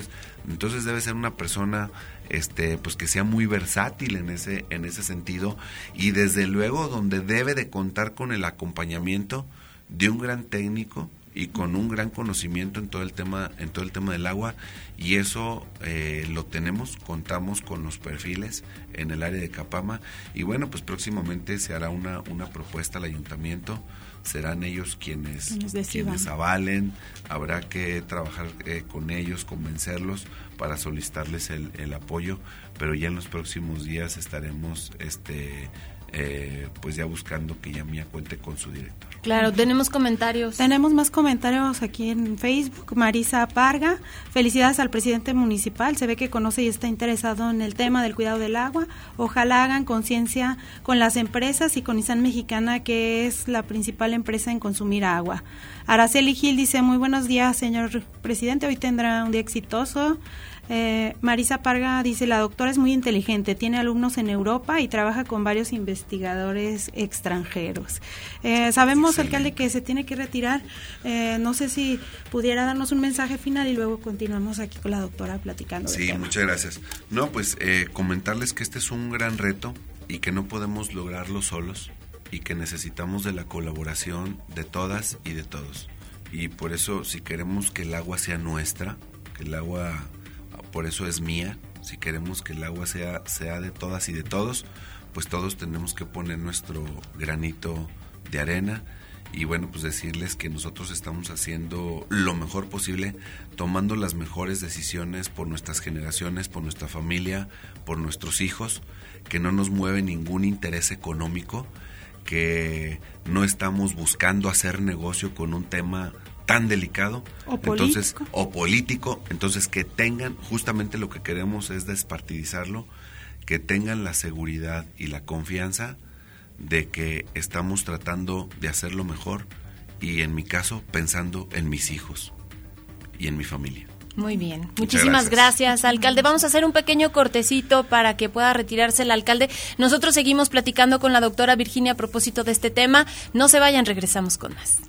entonces debe ser una persona este pues que sea muy versátil en ese en ese sentido y desde luego donde debe de contar con el acompañamiento de un gran técnico y con un gran conocimiento en todo el tema en todo el tema del agua y eso eh, lo tenemos contamos con los perfiles en el área de Capama y bueno pues próximamente se hará una una propuesta al ayuntamiento serán ellos quienes, quienes avalen, habrá que trabajar eh, con ellos, convencerlos para solicitarles el, el, apoyo, pero ya en los próximos días estaremos este eh, pues ya buscando que ya Mía cuente con su director. Claro, tenemos comentarios. Tenemos más comentarios aquí en Facebook. Marisa Parga, felicidades al presidente municipal. Se ve que conoce y está interesado en el tema del cuidado del agua. Ojalá hagan conciencia con las empresas y con Nissan Mexicana, que es la principal empresa en consumir agua. Araceli Gil dice, muy buenos días, señor presidente. Hoy tendrá un día exitoso. Eh, Marisa Parga dice, la doctora es muy inteligente, tiene alumnos en Europa y trabaja con varios investigadores extranjeros. Eh, sabemos, alcalde, que se tiene que retirar. Eh, no sé si pudiera darnos un mensaje final y luego continuamos aquí con la doctora platicando. Sí, muchas gracias. No, pues comentarles que este es un gran reto y que no podemos lograrlo solos y que necesitamos de la colaboración de todas y de todos. Y por eso, si queremos que el agua sea nuestra, que el agua por eso es mía. Si queremos que el agua sea, sea de todas y de todos, pues todos tenemos que poner nuestro granito de arena y bueno, pues decirles que nosotros estamos haciendo lo mejor posible, tomando las mejores decisiones por nuestras generaciones, por nuestra familia, por nuestros hijos, que no nos mueve ningún interés económico, que no estamos buscando hacer negocio con un tema tan delicado o entonces político. o político entonces que tengan justamente lo que queremos es despartidizarlo que tengan la seguridad y la confianza de que estamos tratando de hacerlo mejor y en mi caso pensando en mis hijos y en mi familia. Muy bien, muchísimas gracias. alcalde. Vamos a hacer un pequeño cortecito para que pueda retirarse el alcalde. Nosotros seguimos platicando con la doctora Virginia a propósito de este tema. No se vayan, regresamos con más.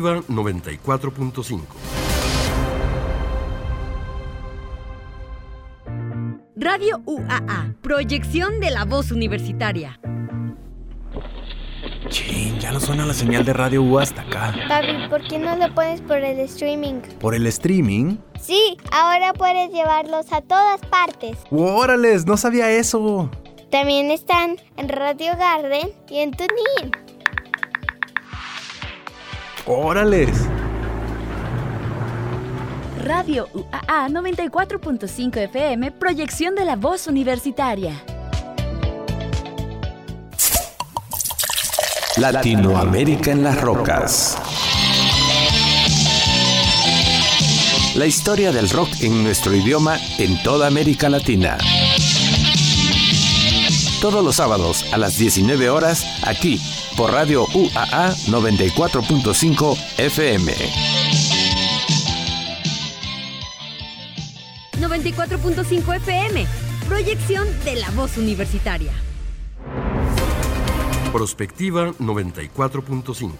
Prospectiva 94.5. Radio UAA, proyección de la voz universitaria. Chin, ya no suena la señal de Radio U hasta acá. Papi, ¿por qué no lo pones por el streaming? ¿Por el streaming? Sí, ahora puedes llevarlos a todas partes. ¡Órales! No sabía eso. También están en Radio Garden y en TuneIn. ¡Órales! Radio UAA 94.5 FM, proyección de la voz universitaria. Latinoamérica en las rocas. La historia del rock en nuestro idioma en toda América Latina. Todos los sábados a las 19 horas aquí por Radio UAA 94.5 FM. 94.5 FM, proyección de la voz universitaria. Prospectiva 94.5.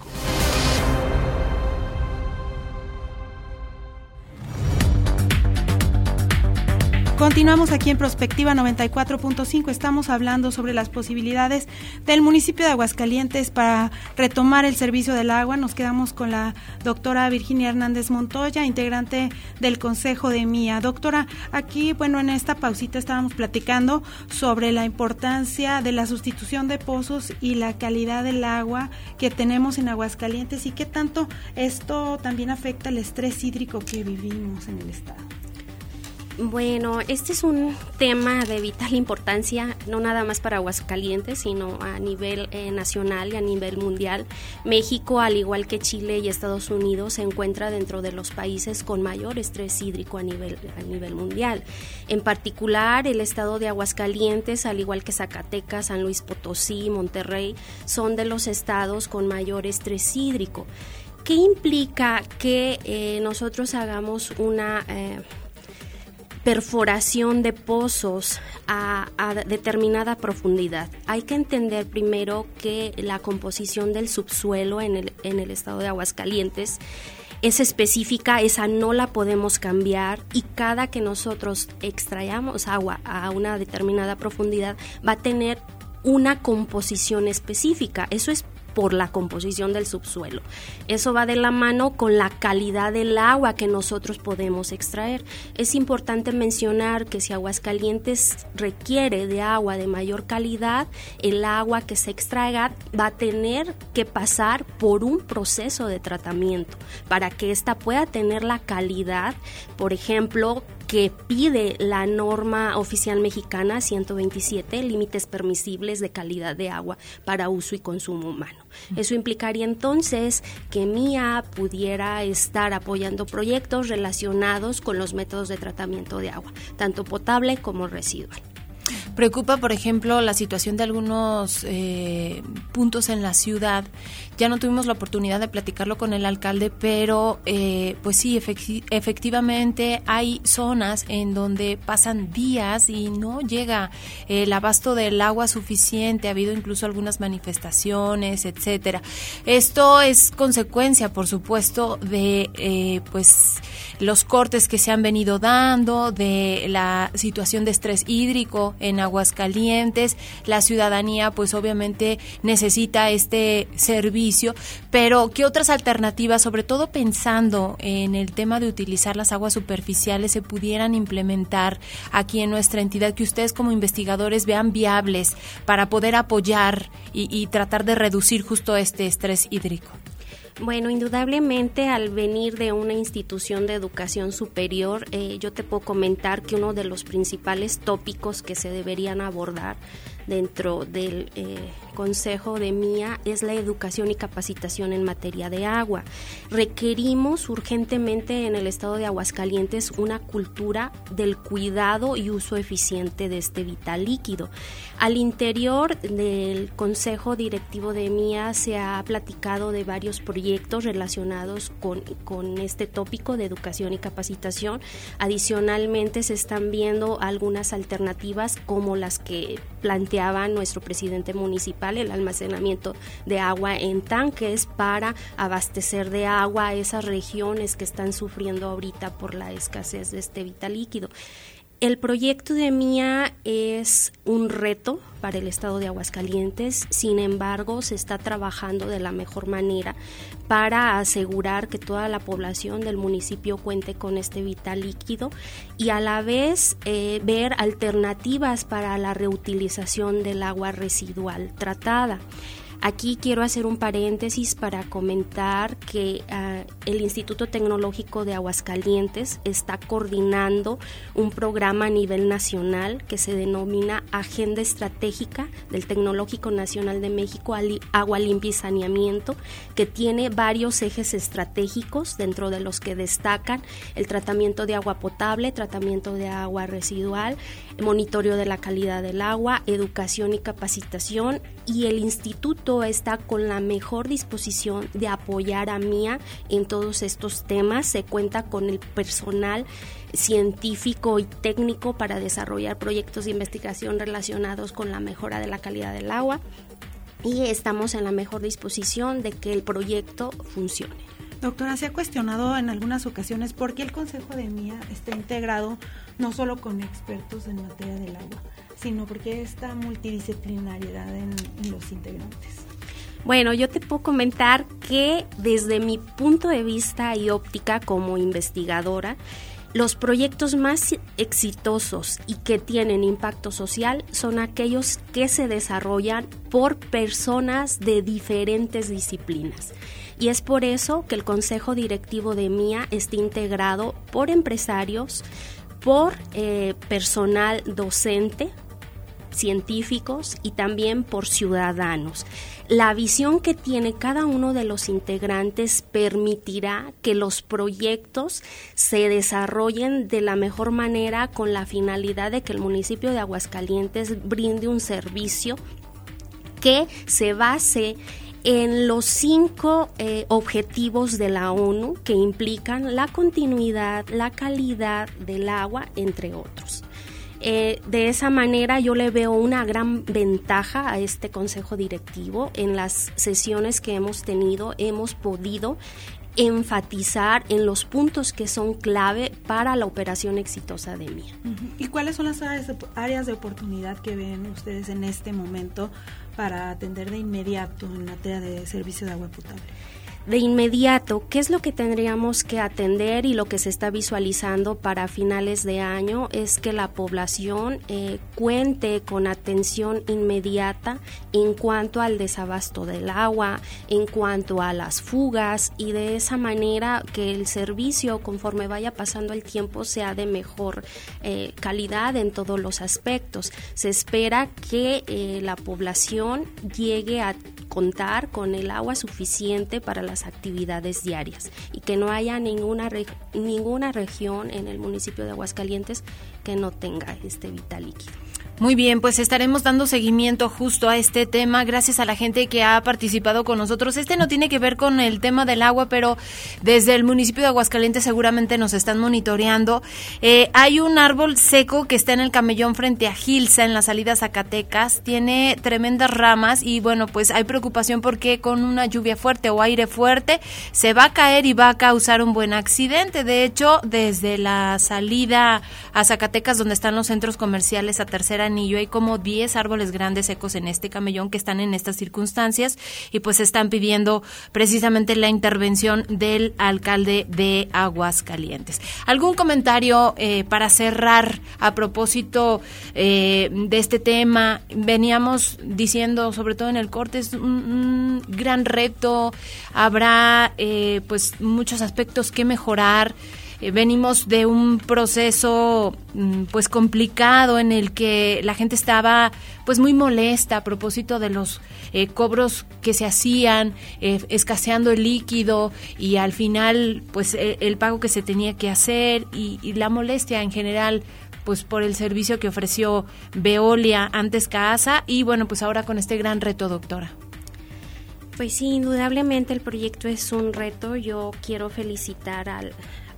Continuamos aquí en Prospectiva 94.5. Estamos hablando sobre las posibilidades del municipio de Aguascalientes para retomar el servicio del agua. Nos quedamos con la doctora Virginia Hernández Montoya, integrante del Consejo de MIA. Doctora, aquí, bueno, en esta pausita estábamos platicando sobre la importancia de la sustitución de pozos y la calidad del agua que tenemos en Aguascalientes y qué tanto esto también afecta el estrés hídrico que vivimos en el estado. Bueno, este es un tema de vital importancia, no nada más para Aguascalientes, sino a nivel eh, nacional y a nivel mundial. México, al igual que Chile y Estados Unidos, se encuentra dentro de los países con mayor estrés hídrico a nivel, a nivel mundial. En particular, el estado de Aguascalientes, al igual que Zacatecas, San Luis Potosí, Monterrey, son de los estados con mayor estrés hídrico. ¿Qué implica que eh, nosotros hagamos una... Eh, perforación de pozos a, determinada profundidad. Hay que entender primero que la composición del subsuelo en el, en el estado de Aguascalientes es específica, esa no la podemos cambiar y cada que nosotros extraigamos agua a una determinada profundidad va a tener una composición específica. Eso es por la composición del subsuelo. Eso va de la mano con la calidad del agua que nosotros podemos extraer. Es importante mencionar que si Aguascalientes requiere de agua de mayor calidad, el agua que se extraiga va a tener que pasar por un proceso de tratamiento para que ésta pueda tener la calidad, por ejemplo, que pide la norma oficial mexicana 127, límites permisibles de calidad de agua para uso y consumo humano. Eso implicaría entonces que MIA pudiera estar apoyando proyectos relacionados con los métodos de tratamiento de agua, tanto potable como residual. Preocupa, por ejemplo, la situación de algunos eh, puntos en la ciudad. Ya no tuvimos la oportunidad de platicarlo con el alcalde, pero eh, pues sí, efectivamente hay zonas en donde pasan días y no llega el abasto del agua suficiente. Ha habido incluso algunas manifestaciones, etcétera. Esto es consecuencia, por supuesto, de eh, pues los cortes que se han venido dando, de la situación de estrés hídrico en Aguascalientes. La ciudadanía, pues obviamente necesita este servicio, pero ¿qué otras alternativas, sobre todo pensando en el tema de utilizar las aguas superficiales, se pudieran implementar aquí en nuestra entidad, que ustedes como investigadores vean viables para poder apoyar y, y tratar de reducir justo este estrés hídrico? Bueno, indudablemente al venir de una institución de educación superior, eh, yo te puedo comentar que uno de los principales tópicos que se deberían abordar dentro del eh, Consejo de MIA es la educación y capacitación en materia de agua. Requerimos urgentemente en el estado de Aguascalientes una cultura del cuidado y uso eficiente de este vital líquido. Al interior del Consejo Directivo de MIA se ha platicado de varios proyectos relacionados con, con este tópico de educación y capacitación. Adicionalmente se están viendo algunas alternativas como las que planteaba nuestro presidente municipal, el almacenamiento de agua en tanques para abastecer de agua a esas regiones que están sufriendo ahorita por la escasez de este vital líquido. El proyecto de MIA es un reto para el estado de Aguascalientes, sin embargo se está trabajando de la mejor manera para asegurar que toda la población del municipio cuente con este vital líquido y a la vez eh, ver alternativas para la reutilización del agua residual tratada. Aquí quiero hacer un paréntesis para comentar que uh, el Instituto Tecnológico de Aguascalientes está coordinando un programa a nivel nacional que se denomina Agenda Estratégica del Tecnológico Nacional de México Agua Limpia y Saneamiento, que tiene varios ejes estratégicos dentro de los que destacan el tratamiento de agua potable, tratamiento de agua residual, monitoreo de la calidad del agua, educación y capacitación y el instituto está con la mejor disposición de apoyar a MIA en todos estos temas. Se cuenta con el personal científico y técnico para desarrollar proyectos de investigación relacionados con la mejora de la calidad del agua y estamos en la mejor disposición de que el proyecto funcione. Doctora, se ha cuestionado en algunas ocasiones por qué el Consejo de MIA está integrado no solo con expertos en materia del agua, sino porque esta multidisciplinariedad en, en los integrantes. Bueno, yo te puedo comentar que desde mi punto de vista y óptica como investigadora, los proyectos más exitosos y que tienen impacto social son aquellos que se desarrollan por personas de diferentes disciplinas. Y es por eso que el Consejo Directivo de MIA está integrado por empresarios, por eh, personal docente, científicos y también por ciudadanos. La visión que tiene cada uno de los integrantes permitirá que los proyectos se desarrollen de la mejor manera con la finalidad de que el municipio de Aguascalientes brinde un servicio que se base en los cinco eh, objetivos de la ONU que implican la continuidad, la calidad del agua, entre otros. Eh, de esa manera yo le veo una gran ventaja a este consejo directivo. En las sesiones que hemos tenido hemos podido enfatizar en los puntos que son clave para la operación exitosa de MIA. ¿Y cuáles son las áreas de oportunidad que ven ustedes en este momento para atender de inmediato en materia de servicio de agua potable? De inmediato, ¿qué es lo que tendríamos que atender y lo que se está visualizando para finales de año? Es que la población eh, cuente con atención inmediata en cuanto al desabasto del agua, en cuanto a las fugas y de esa manera que el servicio conforme vaya pasando el tiempo sea de mejor eh, calidad en todos los aspectos. Se espera que eh, la población llegue a contar con el agua suficiente para las actividades diarias y que no haya ninguna, ninguna región en el municipio de Aguascalientes que no tenga este vital líquido. Muy bien, pues estaremos dando seguimiento justo a este tema gracias a la gente que ha participado con nosotros. Este no tiene que ver con el tema del agua, pero desde el municipio de Aguascalientes seguramente nos están monitoreando. Eh, hay un árbol seco que está en el camellón frente a Gilsa, en la salida Zacatecas. Tiene tremendas ramas y bueno, pues hay preocupación porque con una lluvia fuerte o aire fuerte se va a caer y va a causar un buen accidente. De hecho, desde la salida a Zacatecas, donde están los centros comerciales a tercera anillo. Hay como 10 árboles grandes secos en este camellón que están en estas circunstancias y pues están pidiendo precisamente la intervención del alcalde de Aguascalientes. ¿Algún comentario eh, para cerrar a propósito eh, de este tema? Veníamos diciendo, sobre todo en el corte, es un, gran reto, habrá eh, pues muchos aspectos que mejorar. Eh, venimos de un proceso mm, pues complicado en el que la gente estaba pues muy molesta a propósito de los eh, cobros que se hacían, eh, escaseando el líquido y al final pues el pago que se tenía que hacer y, y la molestia en general pues por el servicio que ofreció Veolia antes Casa y bueno pues ahora con este gran reto doctora. Pues sí, indudablemente el proyecto es un reto. Yo quiero felicitar al,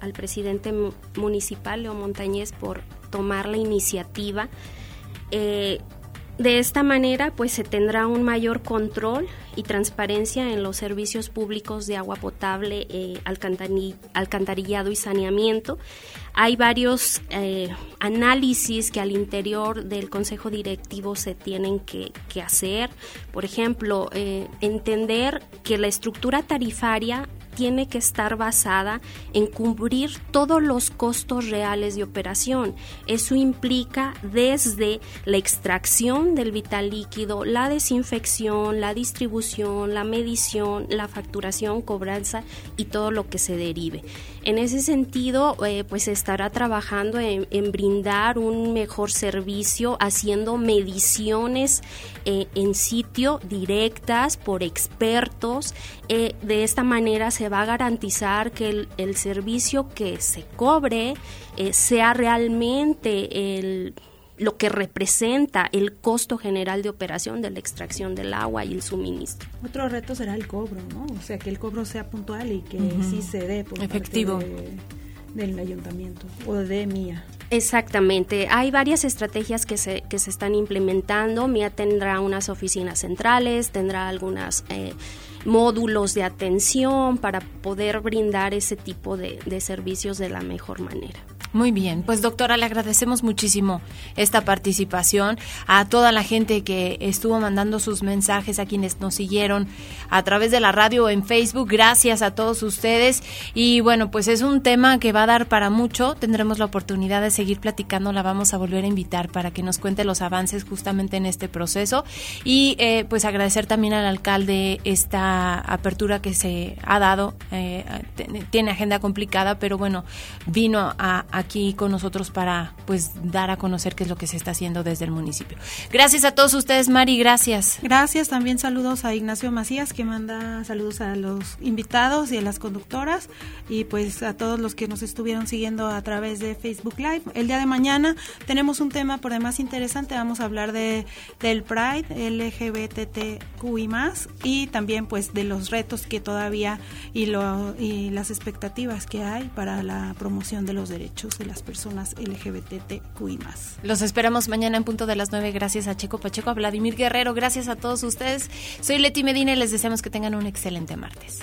al presidente municipal, Leo Montañez, por tomar la iniciativa. Eh, de esta manera, pues se tendrá un mayor control y transparencia en los servicios públicos de agua potable, eh, alcantarillado y saneamiento. Hay varios eh, análisis que al interior del Consejo Directivo se tienen que, que hacer. Por ejemplo, entender que la estructura tarifaria tiene que estar basada en cubrir todos los costos reales de operación. Eso implica desde la extracción del vital líquido, la desinfección, la distribución, la medición, la facturación, cobranza y todo lo que se derive. En ese sentido, eh, pues estará trabajando en, brindar un mejor servicio, haciendo mediciones eh, en sitio directas por expertos. Eh, de esta manera se va a garantizar que el, servicio que se cobre sea realmente el lo que representa el costo general de operación de la extracción del agua y el suministro. Otro reto será el cobro, ¿no? O sea, que el cobro sea puntual y que sí se dé por efectivo del ayuntamiento o de MIA. Exactamente, hay varias estrategias que se, que se están implementando. MIA tendrá unas oficinas centrales, tendrá algunos eh, módulos de atención para poder brindar ese tipo de servicios de la mejor manera. Muy bien, pues doctora, le agradecemos muchísimo esta participación a toda la gente que estuvo mandando sus mensajes, a quienes nos siguieron a través de la radio o en Facebook. Gracias a todos ustedes. Y bueno, pues es un tema que va a dar para mucho. Tendremos la oportunidad de seguir platicando. La vamos a volver a invitar para que nos cuente los avances justamente en este proceso. Y eh, pues agradecer también al alcalde esta apertura que se ha dado. Eh, tiene agenda complicada, pero bueno, vino a aquí con nosotros para pues dar a conocer qué es lo que se está haciendo desde el municipio. Gracias a todos ustedes, Mari, gracias. Gracias, también saludos a Ignacio Macías que manda saludos a los invitados y a las conductoras y pues a todos los que nos estuvieron siguiendo a través de Facebook Live. El día de mañana tenemos un tema por demás interesante, vamos a hablar de del Pride LGBTQI y también pues de los retos que todavía y lo y las expectativas que hay para la promoción de los derechos de las personas LGBTQI+. Los esperamos mañana en punto de las 9. Gracias a Checo Pacheco, a Vladimir Guerrero, gracias a todos ustedes. Soy Leti Medina y les deseamos que tengan un excelente martes.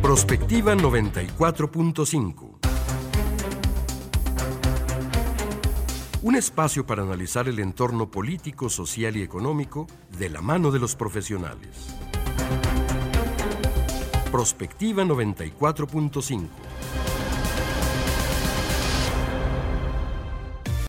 Prospectiva 94.5 Un espacio para analizar el entorno político, social y económico de la mano de los profesionales. Prospectiva 94.5.